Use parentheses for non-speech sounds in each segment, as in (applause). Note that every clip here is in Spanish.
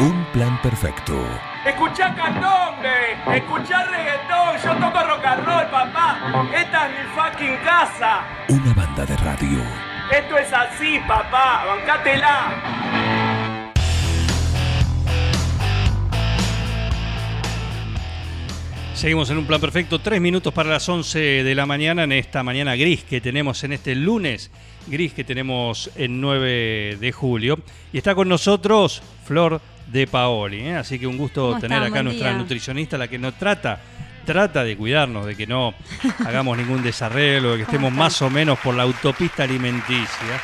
Un plan perfecto. Escuchá candombe, escuchá reggaetón, yo toco rock and roll, papá. Esta es mi fucking casa. Una banda de radio. Esto es así, papá, bancátela. Seguimos en un plan perfecto, tres minutos para las 11 de la mañana en esta mañana gris que tenemos en este lunes gris que tenemos el 9 de julio. Y está con nosotros Flor de Paoli, ¿eh? así que un gusto ¿Cómo tener acá Buen nuestra día. nutricionista, la que nos trata, trata de cuidarnos, de que no (laughs) hagamos ningún desarreglo, de que estemos más o menos por la autopista alimenticia.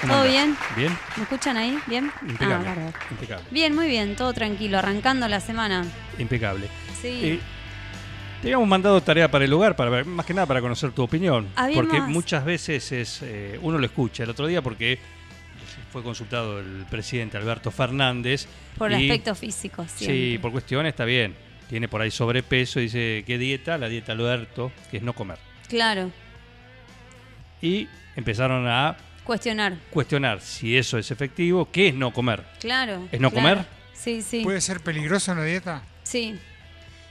¿Cómo ¿Todo bien? ¿Bien? ¿Me escuchan ahí? ¿Bien? Impecable. Ah, impecable. Bien, muy bien, todo tranquilo, arrancando la semana. Impecable. Sí. Eh, te habíamos mandado tarea para el lugar, para ver, más que nada para conocer tu opinión. Porque muchas veces es eh, uno lo escucha. El otro día porque fue consultado el presidente Alberto Fernández. por el y- aspecto físico, Sí, por cuestiones está bien. Tiene por ahí sobrepeso y dice, ¿qué dieta? La dieta Alberto, que es no comer. Claro, Y empezaron a cuestionar. cuestionar si eso es efectivo, qué es no comer. Claro. ¿Es no claro. comer? Sí, sí. ¿Puede ser peligroso una dieta? Sí.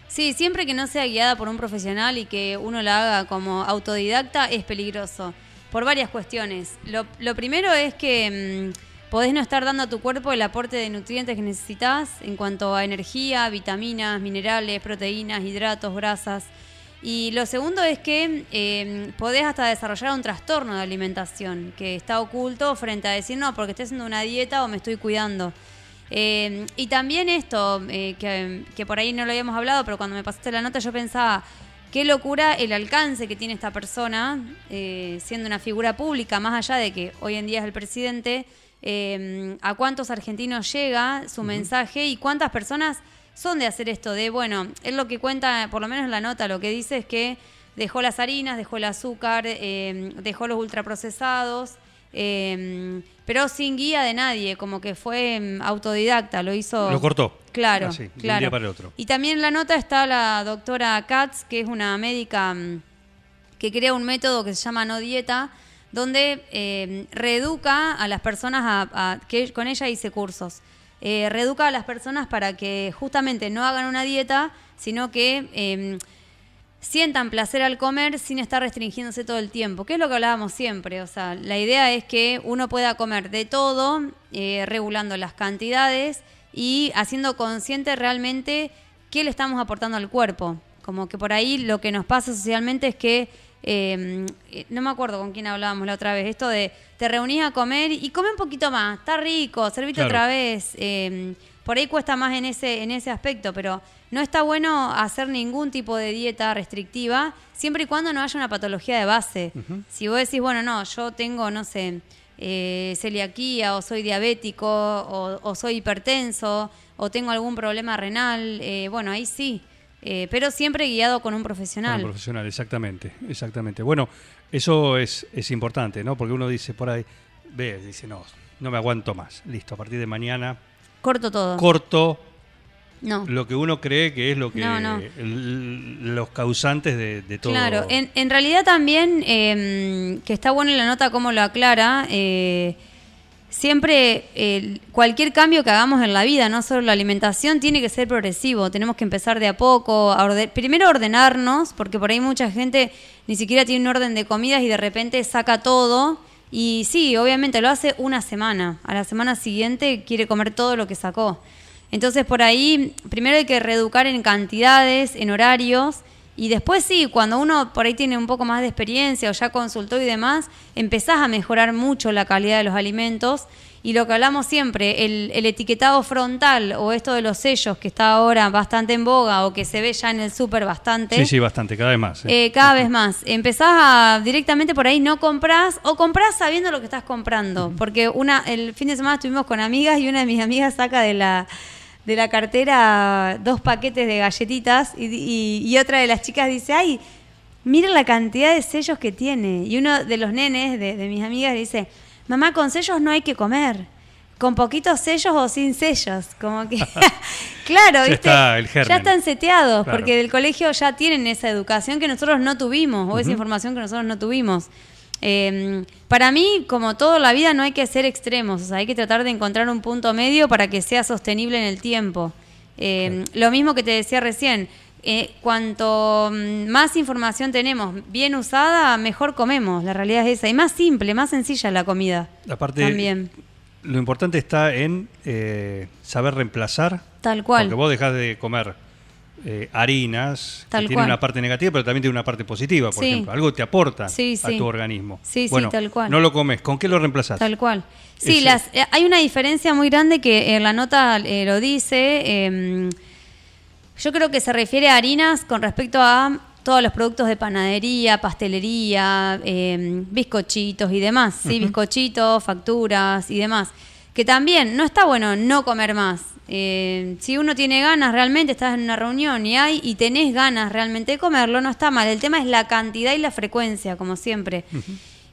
Sí, siempre que no sea guiada por un profesional y que uno la haga como autodidacta es peligroso. Por varias cuestiones. Lo, lo primero es que mm, podés no estar dando a tu cuerpo el aporte de nutrientes que necesitas en cuanto a energía, vitaminas, minerales, proteínas, hidratos, grasas. Y lo segundo es que eh, podés hasta desarrollar un trastorno de alimentación que está oculto frente a decir, no, porque estoy haciendo una dieta o me estoy cuidando. Eh, y también esto, eh, que, que por ahí no lo habíamos hablado, pero cuando me pasaste la nota yo pensaba, qué locura el alcance que tiene esta persona, eh, siendo una figura pública, más allá de que hoy en día es el presidente, eh, a cuántos argentinos llega su mensaje y cuántas personas son de hacer esto, de, bueno, él lo que cuenta, por lo menos en la nota, lo que dice es que dejó las harinas, dejó el azúcar, eh, dejó los ultraprocesados, eh, pero sin guía de nadie, como que fue mm, autodidacta, lo hizo... Lo cortó. Claro, de un día para el otro. Y también en la nota está la doctora Katz, que es una médica mm, que crea un método que se llama no dieta, donde eh, reeduca a las personas a, a- que con ella hice cursos. Eh, reeduca a las personas para que justamente no hagan una dieta, sino que eh, sientan placer al comer sin estar restringiéndose todo el tiempo, que es lo que hablábamos siempre. O sea, la idea es que uno pueda comer de todo, eh, regulando las cantidades y haciendo consciente realmente qué le estamos aportando al cuerpo. Como que por ahí lo que nos pasa socialmente es que, eh, eh, no me acuerdo con quién hablábamos la otra vez, esto de te reunís a comer y come un poquito más, está rico, servite Claro. otra vez. eh, por ahí cuesta más en ese, en ese aspecto, pero no está bueno hacer ningún tipo de dieta restrictiva siempre y cuando no haya una patología de base. Si vos decís, bueno, no, yo tengo, no sé, eh, celiaquía o soy diabético o, o soy hipertenso o tengo algún problema renal, eh, bueno, ahí sí, eh, pero siempre guiado con un profesional. Un profesional, exactamente, exactamente. Bueno, eso es, es importante, ¿no? Porque uno dice por ahí, ve, dice, no, no me aguanto más. Listo, a partir de mañana Corto todo. corto no. lo que uno cree que es lo que No, no. los causantes de, de todo. Claro, en, en realidad también, eh, que está bueno en la nota cómo lo aclara, eh, siempre eh, cualquier cambio que hagamos en la vida, no solo la alimentación, tiene que ser progresivo. Tenemos que empezar de a poco, a orde- primero ordenarnos, porque por ahí mucha gente ni siquiera tiene un orden de comidas y de repente saca todo. Y sí, obviamente lo hace una semana. A la semana siguiente quiere comer todo lo que sacó. Entonces por ahí, primero hay que reeducar en cantidades, en horarios, y después sí, cuando uno por ahí tiene un poco más de experiencia o ya consultó y demás, empezás a mejorar mucho la calidad de los alimentos. Y lo que hablamos siempre, el, el etiquetado frontal o esto de los sellos que está ahora bastante en boga o que se ve ya en el súper bastante. Sí, sí, bastante, cada vez más. ¿eh? Eh, cada vez más. Empezás a directamente por ahí no compras o compras sabiendo lo que estás comprando. Porque una el fin de semana estuvimos con amigas y una de mis amigas saca de la de la cartera dos paquetes de galletitas y, y- y otra de las chicas dice, ay, mira la cantidad de sellos que tiene. Y uno de los nenes de, de mis amigas dice, mamá, con sellos no hay que comer. Con poquitos sellos o sin sellos. Como que, (laughs) claro, Ya ¿viste? está el germen. ya están seteados, Claro. porque del colegio ya tienen esa educación que nosotros no tuvimos, o esa información que nosotros no tuvimos. Eh, para mí, como toda la vida, no hay que ser extremos, o sea, hay que tratar de encontrar un punto medio para que sea sostenible en el tiempo. Eh, Lo mismo que te decía recién, eh, cuanto mm, más información tenemos bien usada, mejor comemos, la realidad es esa, y más simple, más sencilla la comida. Aparte, También. lo importante está en eh, saber reemplazar. Tal cual. Porque vos dejás de comer eh, harinas, Tal que tienen cual. una parte negativa, pero también tiene una parte positiva, por Sí. ejemplo. Algo te aporta Sí, a sí. tu organismo. Sí, sí, bueno, tal cual. No lo comes, ¿con qué lo reemplazás? Tal cual. Sí, Ese- las, hay una diferencia muy grande que en la nota lo dice. Yo creo que se refiere a harinas con respecto a todos los productos de panadería, pastelería, eh, bizcochitos y demás. Sí, bizcochitos, facturas y demás. Que también no está bueno no comer más. Eh, si uno tiene ganas realmente, estás en una reunión y hay y tenés ganas realmente de comerlo, no está mal. El tema es la cantidad y la frecuencia, como siempre.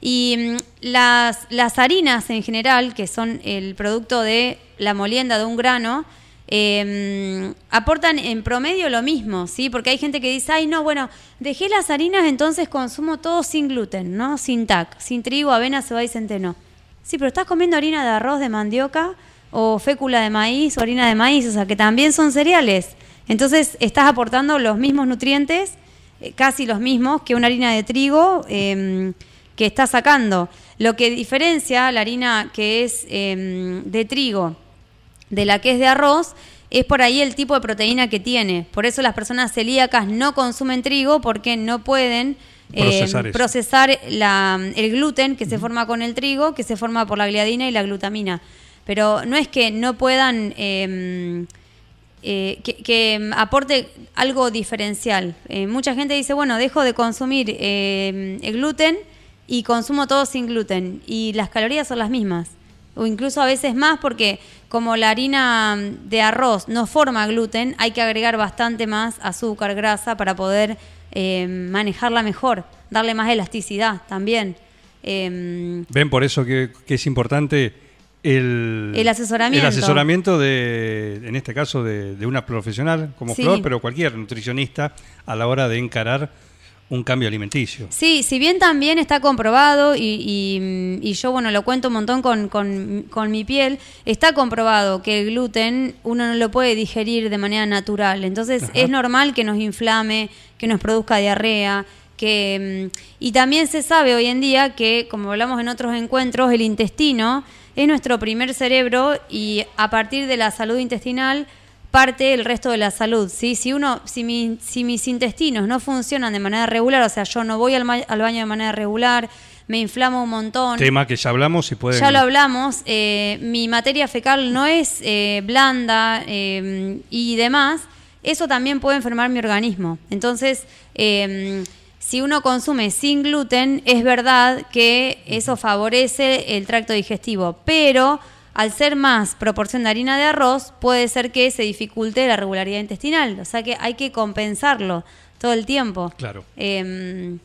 Y mm, las, las harinas en general, que son el producto de la molienda de un grano, mm, aportan en promedio lo mismo, ¿sí? Porque hay gente que dice, ay, no, bueno, dejé las harinas, entonces consumo todo sin gluten, ¿no? Sin TAC, sin trigo, avena, cebada y centeno. Sí, pero estás comiendo harina de arroz, de mandioca, o fécula de maíz, o harina de maíz, o sea, que también son cereales. Entonces, estás aportando los mismos nutrientes, eh, casi los mismos, que una harina de trigo eh, que está sacando. Lo que diferencia la harina que es eh, de trigo de la que es de arroz es por ahí el tipo de proteína que tiene. Por eso las personas celíacas no consumen trigo porque no pueden eh, Procesar la- el gluten que se forma con el trigo, que se forma por la gliadina y la glutamina. Pero no es que no puedan eh, eh, que, que aporte algo diferencial. Eh, mucha gente dice, bueno, dejo de consumir eh, el gluten y consumo todo sin gluten. Y las calorías son las mismas. O incluso a veces más porque como la harina de arroz no forma gluten, hay que agregar bastante más azúcar, grasa para poder eh, manejarla mejor, darle más elasticidad también. Eh, Ven por eso que, que es importante el, El asesoramiento. el asesoramiento de, en este caso, de, de una profesional como Sí. Flor, pero cualquier nutricionista a la hora de encarar un cambio alimenticio. Sí, si bien también está comprobado, y, y- y yo, bueno, lo cuento un montón con, con- con mi piel, está comprobado que el gluten uno no lo puede digerir de manera natural. Entonces Ajá. es normal que nos inflame, que nos produzca diarrea. Que, mm, y también se sabe hoy en día que, como hablamos en otros encuentros, el intestino es nuestro primer cerebro y a partir de la salud intestinal parte el resto de la salud, ¿sí? Si uno, si, mi- si mis intestinos no funcionan de manera regular, o sea, yo no voy al, ma- al baño de manera regular, me inflamo un montón, Tema que ya hablamos y pueden... ya lo hablamos, eh, mi materia fecal no es eh, blanda eh, y demás, eso también puede enfermar mi organismo. Entonces, eh, si uno consume sin gluten, es verdad que eso favorece el tracto digestivo, pero al ser más proporción de harina de arroz, puede ser que se dificulte la regularidad intestinal. O sea que hay que compensarlo todo el tiempo. Claro. Eh,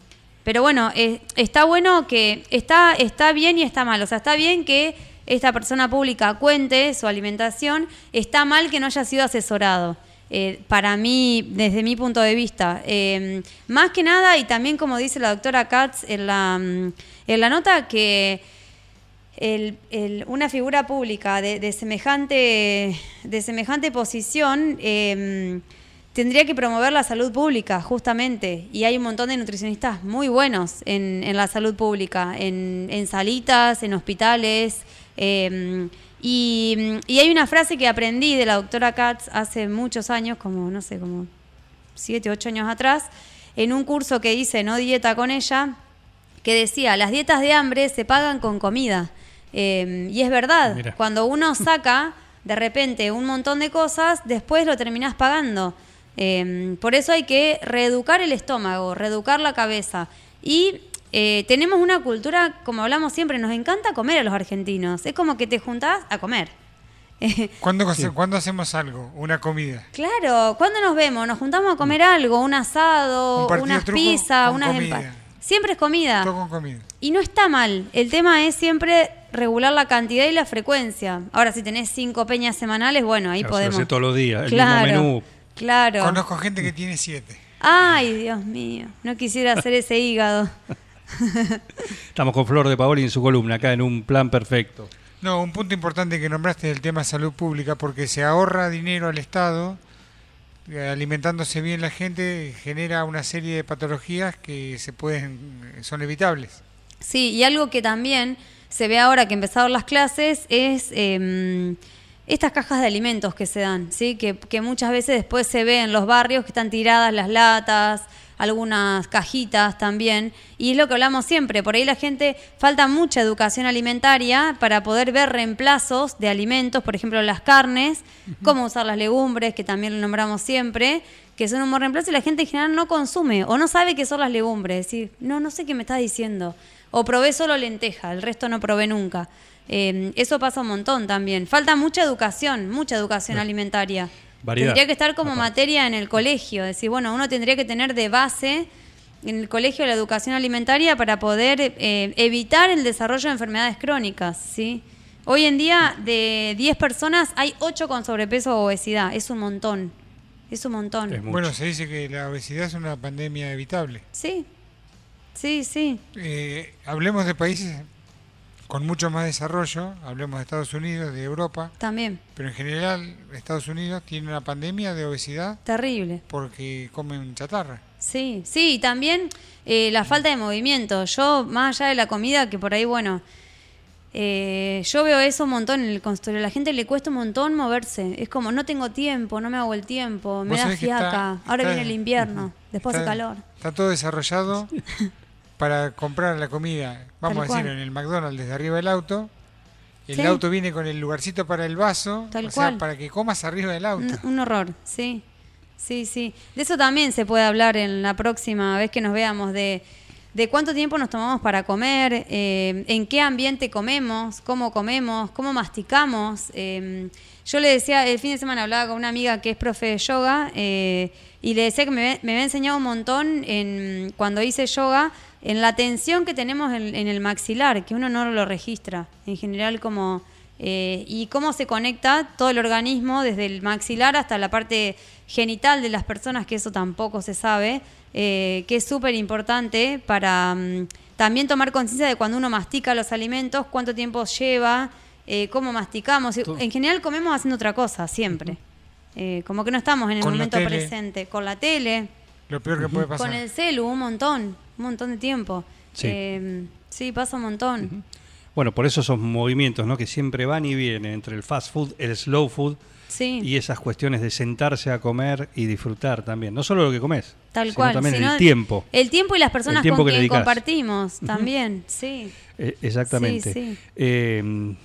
pero bueno, eh, está bueno que está, está bien y está mal. O sea, está bien que esta persona pública cuente su alimentación, está mal que no haya sido asesorado. eh, para mí, desde mi punto de vista. Eh, más que nada, y también como dice la doctora Katz en la, mm, en la nota, que el- una figura pública de, semejante, de semejante posición eh, tendría que promover la salud pública, justamente. Y hay un montón de nutricionistas muy buenos en, la salud pública, en, salitas, en hospitales. eh, y, y hay una frase que aprendí de la doctora Katz hace muchos años, como, no sé, como siete, ocho años atrás, en un curso que hice, no dieta con ella, que decía, las dietas de hambre se pagan con comida. Eh, y es verdad, Mira. cuando uno (laughs) saca de repente un montón de cosas, después lo terminás pagando. Eh, por eso hay que reeducar el estómago, reeducar la cabeza. Y eh, tenemos una cultura, como hablamos siempre, nos encanta comer a los argentinos. Es como que te juntás a comer. (laughs) ¿Cuándo, cuándo hacemos algo? Una comida. Claro, ¿cuándo nos vemos? Nos juntamos a comer algo, un asado, Un unas pizzas, unas. Siempre es comida. Todo con comida. Y no está mal. El tema es siempre regular la cantidad y la frecuencia. Ahora, si tenés cinco peñas semanales, bueno, ahí Claro, se podemos. hace todos los días, el claro, mismo menú. Claro. Conozco gente que tiene siete. Ay, Dios mío. No quisiera hacer ese hígado. (laughs) Estamos con Flor de Paoli en su columna, acá en un plan perfecto. No, un punto importante que nombraste es el tema salud pública, porque se ahorra dinero al Estado, eh, alimentándose bien la gente, genera una serie de patologías que se pueden, son evitables. Sí, y algo que también se ve ahora que empezaron las clases es em, estas cajas de alimentos que se dan, ¿sí? Que, que muchas veces después se ve en los barrios que están tiradas las latas, algunas cajitas también. Y es lo que hablamos siempre, por ahí la gente falta mucha educación alimentaria para poder ver reemplazos de alimentos, por ejemplo las carnes, cómo usar las legumbres, que también lo nombramos siempre, que son un buen reemplazo y la gente en general no consume o no sabe qué son las legumbres. Es decir, no, no sé qué me estás diciendo. O probé solo lenteja, el resto no probé nunca. Eh, eso pasa un montón también. Falta mucha educación, mucha educación alimentaria. Variedad. Tendría que estar como materia en el colegio. Decir, bueno, uno tendría que tener de base en el colegio la educación alimentaria para poder eh, evitar el desarrollo de enfermedades crónicas, ¿sí? Hoy en día, de 10 personas, hay 8 con sobrepeso o obesidad. Es un montón. Es un montón. Es. Bueno, se dice que la obesidad es una pandemia evitable. Sí. Sí, sí. Eh, hablemos de países con mucho más desarrollo, hablemos de Estados Unidos, de Europa, También. pero en general Estados Unidos tiene una pandemia de obesidad Terrible. porque comen chatarra. Sí, sí, y también eh, la falta de movimiento. Yo, más allá de la comida, que por ahí, bueno, eh, yo veo eso un montón en el consultorio. A la gente le cuesta un montón moverse. Es como, no tengo tiempo, no me hago el tiempo, me da fiaca. está- Ahora está- viene el invierno, después hace Está- calor. Está todo desarrollado (laughs) para comprar la comida, vamos Tal a decir, cual. en el McDonald's desde arriba del auto. El Sí. auto viene con el lugarcito para el vaso, Tal o sea, para que comas arriba del auto. Un, un horror, sí. Sí, sí. De eso también se puede hablar en la próxima vez que nos veamos, de, de cuánto tiempo nos tomamos para comer, eh, en qué ambiente comemos, cómo comemos, cómo masticamos. Eh, yo le decía, el fin de semana hablaba con una amiga que es profe de yoga eh, y le decía que me, me había enseñado un montón en, cuando hice yoga en la tensión que tenemos en, en el maxilar, que uno no lo registra. En general como... Eh, y cómo se conecta todo el organismo desde el maxilar hasta la parte genital de las personas, que eso tampoco se sabe, eh, que es súper importante para mm, también tomar conciencia de cuando uno mastica los alimentos, cuánto tiempo lleva, eh, cómo masticamos. En general comemos haciendo otra cosa, siempre. Eh, como que no estamos en el Con momento presente. Con la tele, Lo peor que puede pasar. con el celu, un montón, un montón de tiempo. Sí. Eh, sí, pasa un montón. Bueno, por eso esos movimientos, ¿no? Que siempre van y vienen entre el fast food, el slow food Sí. y esas cuestiones de sentarse a comer y disfrutar también. No solo lo que comes, Tal sino cual. también sino el tiempo. El tiempo y las personas con que quien compartimos también, sí. Eh, exactamente. Sí, sí. Eh,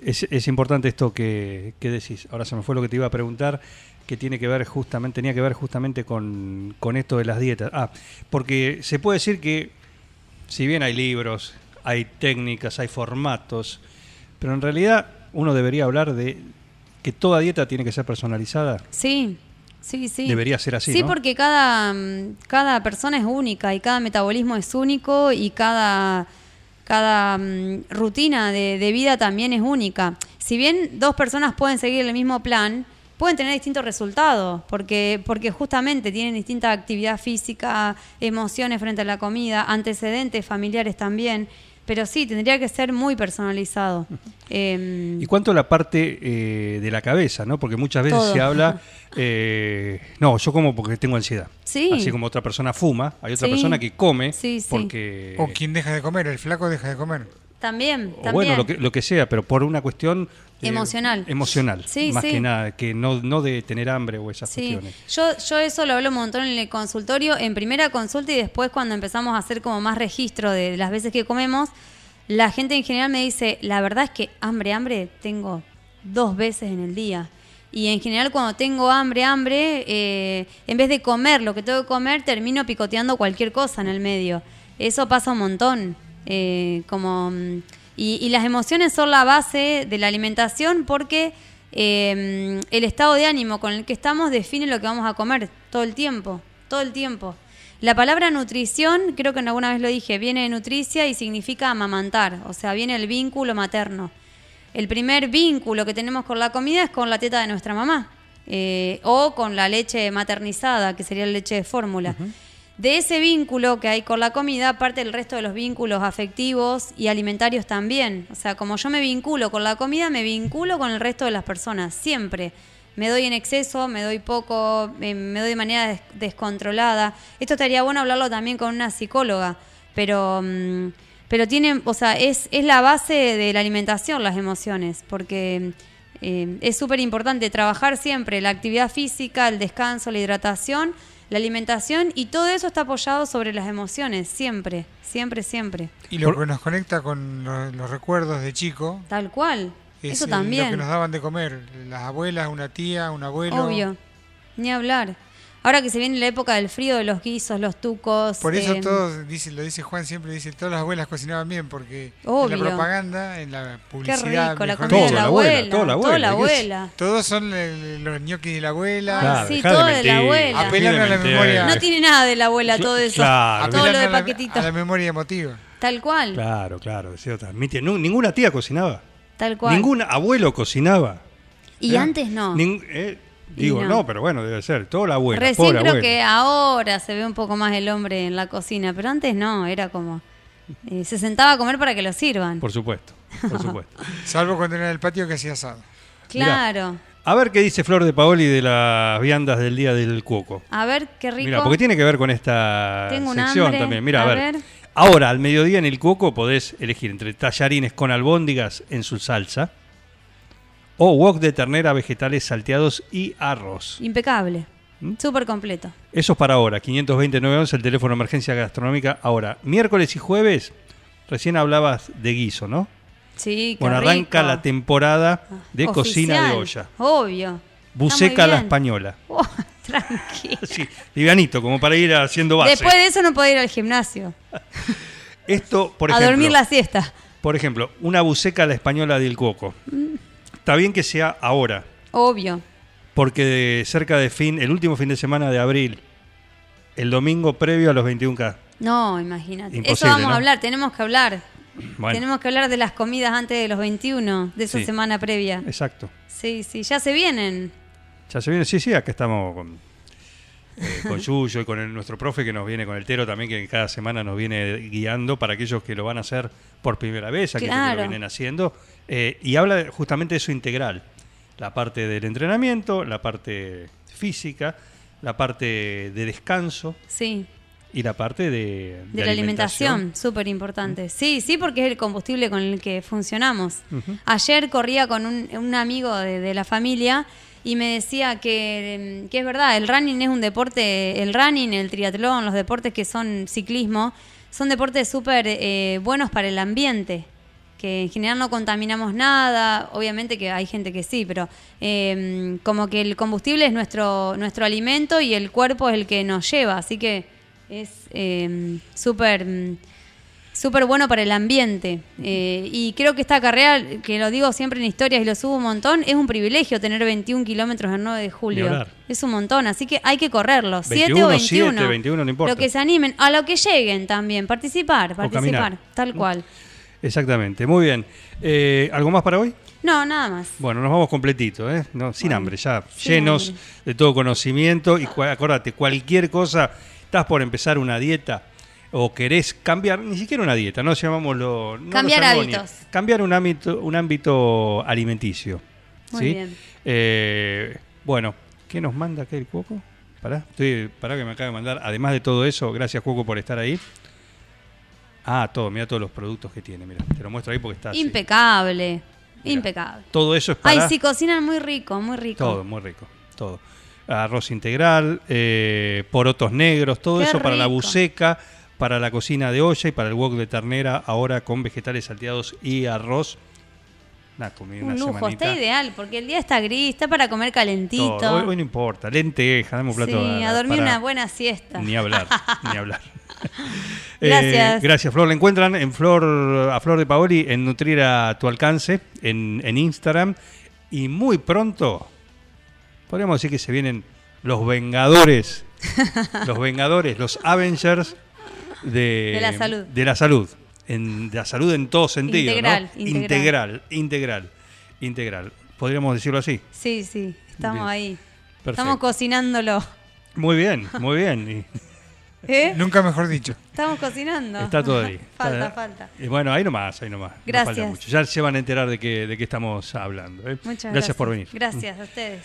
es, es importante esto que, que decís. Ahora se me fue lo que te iba a preguntar, que tiene que ver justamente, tenía que ver justamente con, con esto de las dietas. Ah, porque se puede decir que, si bien hay libros, hay técnicas, hay formatos, pero en realidad uno debería hablar de que toda dieta tiene que ser personalizada. Sí, sí, sí. Debería ser así, Sí, ¿no? porque cada, cada persona es única y cada metabolismo es único y cada, cada mm, rutina de, de vida también es única. Si bien dos personas pueden seguir el mismo plan, pueden tener distintos resultados, porque, porque justamente tienen distinta actividad física, emociones frente a la comida, antecedentes familiares también. Pero sí, tendría que ser muy personalizado. (laughs) Em, ¿Y cuánto la parte eh, de la cabeza, no? Porque muchas veces Todo. se habla, (laughs) eh, no, yo como porque tengo ansiedad. Sí. Así como otra persona fuma, hay otra Sí. persona que come Sí, sí. porque... O quien deja de comer, el flaco deja de comer. También, o también. bueno, lo que, lo que sea, pero por una cuestión... eh, Emocional. Emocional, Sí, más sí. que nada, que no, no de tener hambre o esas Sí, cuestiones. yo, yo eso lo hablo un montón en el consultorio, en primera consulta y después cuando empezamos a hacer como más registro de las veces que comemos, la gente en general me dice, la verdad es que hambre, hambre tengo dos veces en el día. Y en general cuando tengo hambre, hambre, eh, en vez de comer lo que tengo que comer, termino picoteando cualquier cosa en el medio. Eso pasa un montón. Eh, como, mm, y, las emociones son la base de la alimentación porque eh, el estado de ánimo con el que estamos define lo que vamos a comer todo el tiempo, todo el tiempo. La palabra nutrición, creo que alguna vez lo dije, viene de nutricia y significa amamantar, o sea, viene el vínculo materno. El primer vínculo que tenemos con la comida es con la teta de nuestra mamá eh, o con la leche maternizada, que sería la leche de fórmula. De ese vínculo que hay con la comida, parte el resto de los vínculos afectivos y alimentarios también. O sea, como yo me vinculo con la comida, me vinculo con el resto de las personas, siempre. Me doy en exceso, me doy poco, me doy de manera des- descontrolada. Esto estaría bueno hablarlo también con una psicóloga, pero, mm, pero tienen, o sea, es, es la base de la alimentación las emociones, porque eh, es súper importante trabajar siempre la actividad física, el descanso, la hidratación, la alimentación y todo eso está apoyado sobre las emociones, siempre, siempre, siempre. Y lo que nos conecta con los, los recuerdos de chico Tal cual. es eso el- también. lo que nos daban de comer. Las abuelas, una tía, un abuelo. Obvio. Ni hablar. Ahora que se viene la época del frío, de los guisos, los tucos. Por eso eh, todos, dice, lo dice Juan siempre, dice, todas las abuelas cocinaban bien, porque Obvio. en la propaganda, en la Qué publicidad, rico, la comida de la la abuela, abuela. toda la Toda la abuela, ¿qué abuela. todos son los ñoquis de la abuela. Claro, sí, dejá de todo de la abuela. Apelan a la memoria. No tiene nada de la abuela todo eso. Claro. Todo lo de a la- paquetito. A la memoria emotiva. Tal cual. Claro, claro. decía otra. Mi tía, nu- ninguna tía cocinaba. Tal cual. Ningún abuelo cocinaba. Y ¿Eh? antes no. Ning- eh, digo, no. no. pero bueno, debe ser. Toda la abuela. Recién creo abuela. que ahora se ve un poco más el hombre en la cocina, pero antes no, era como... eh, se sentaba a comer para que lo sirvan. Por supuesto, por (laughs) supuesto. Salvo cuando era en el patio que hacía asado. claro. A ver qué dice Flor de Paoli de las viandas del día del cuoco. A ver, qué rico. Mira, porque tiene que ver con esta Tengo sección hambre. también. Mira, a, A ver. ver. Ahora, al mediodía en el cuoco podés elegir entre tallarines con albóndigas en su salsa o wok de ternera, vegetales salteados y arroz. Impecable. ¿Mm? Súper completo. Eso es para ahora, 520 911, el teléfono de emergencia gastronómica. Ahora, miércoles y jueves, recién hablabas de guiso, ¿no? Sí, Bueno, arranca rico. la temporada de Oficial. cocina de olla. Obvio. Buceca a la española. (laughs) Oh, tranquilo. Sí, livianito, como para ir haciendo base. Después de eso no puedo ir al gimnasio. Esto, por a ejemplo, dormir la siesta. por ejemplo, una buceca a la española del coco. Mm. Está bien que sea ahora, Obvio. porque de cerca de fin, el último fin de semana de abril, el domingo previo a los 21K. No, imagínate. Eso Imposible, vamos ¿no? a hablar, tenemos que hablar. Bueno, Tenemos que hablar de las comidas antes de los 21, de esa Sí. semana previa. exacto. Sí, sí, ya se vienen. Ya se viene, sí, sí, acá estamos con, eh, con Yuyo y con el- nuestro profe que nos viene con el Tero también, que cada semana nos viene guiando para aquellos que lo van a hacer por primera vez, aquellos que Claro. lo vienen haciendo. eh, y habla de- justamente de eso integral. La parte del entrenamiento, la parte física, la parte de descanso Sí, y la parte de, de, la alimentación, súper importante. Sí, sí, porque es el combustible con el que funcionamos. Ayer corría con un, un amigo de, de la familia y me decía que, mm, que es verdad, el running es un deporte, el running, el triatlón, los deportes que son ciclismo, son deportes súper eh, buenos para el ambiente que en general no contaminamos nada, obviamente que hay gente que sí, pero eh, como que el combustible es nuestro, nuestro alimento y el cuerpo es el que nos lleva, así que es eh, súper mm, súper bueno para el ambiente. Eh, y creo que esta carrera, que lo digo siempre en historias y lo subo un montón, es un privilegio tener 21 kilómetros el 9 de julio. Es un montón, así que hay que correrlo. 7 21, o 21. 7, 21, no importa. Lo que se animen, a lo que lleguen también, participar, participar, tal cual. Exactamente, muy bien. Eh, ¿Algo más para hoy? No, nada más. Bueno, nos vamos completito, ¿eh? No, sin Bueno, hambre, ya sin llenos hambre. de todo conocimiento. Y acordate, cualquier cosa, estás por empezar una dieta o querés cambiar, ni siquiera una dieta, no llamámoslo. no lo Cambiar hábitos. Cambiar un ámbito, un ámbito alimenticio. Muy ¿sí? bien. Eh, bueno, ¿qué nos manda acá el Cuoco? Pará, estoy, pará que me acaba de mandar. Además de todo eso, gracias Cuoco por estar ahí. Ah, todo, mira todos los productos que tiene, mira, te lo muestro ahí porque está así. Impecable. Impecable. Todo eso es Ay, para sí, cocinan muy rico, muy rico. todo, muy rico, todo. Arroz integral, eh, porotos negros, todo Qué eso para la buceca, para la cocina de olla y para el wok de ternera, ahora con vegetales salteados y arroz. Una comida, una Un lujo, semanita. está ideal, porque el día está gris, está para comer calentito. Todo. Hoy, hoy no importa, lenteja, dame un plato. sí, a dormir para- una buena siesta. Ni hablar, (laughs) ni hablar. (laughs) Gracias. Eh, gracias, Flor. La encuentran en Flor, a Flor de Paoli en Nutrir a tu alcance en, en Instagram. Y muy pronto, podríamos decir que se vienen los Vengadores. (laughs) los Vengadores, los Avengers de, De la salud. De la salud. En, de la salud en todo sentido. ¿no? Integral, integral. integral, integral, integral. Podríamos decirlo así. Sí, sí, estamos Bien. ahí. Perfecto. Estamos cocinándolo. Muy bien, muy bien. (laughs) Y ¿Eh? Nunca mejor dicho. Estamos cocinando. Está todo ahí. (laughs) falta, Está- falta. Y bueno, ahí nomás, ahí nomás. No Gracias. falta mucho. Ya se van a enterar de qué, de qué estamos hablando. ¿eh? Muchas gracias. por venir. Gracias a ustedes.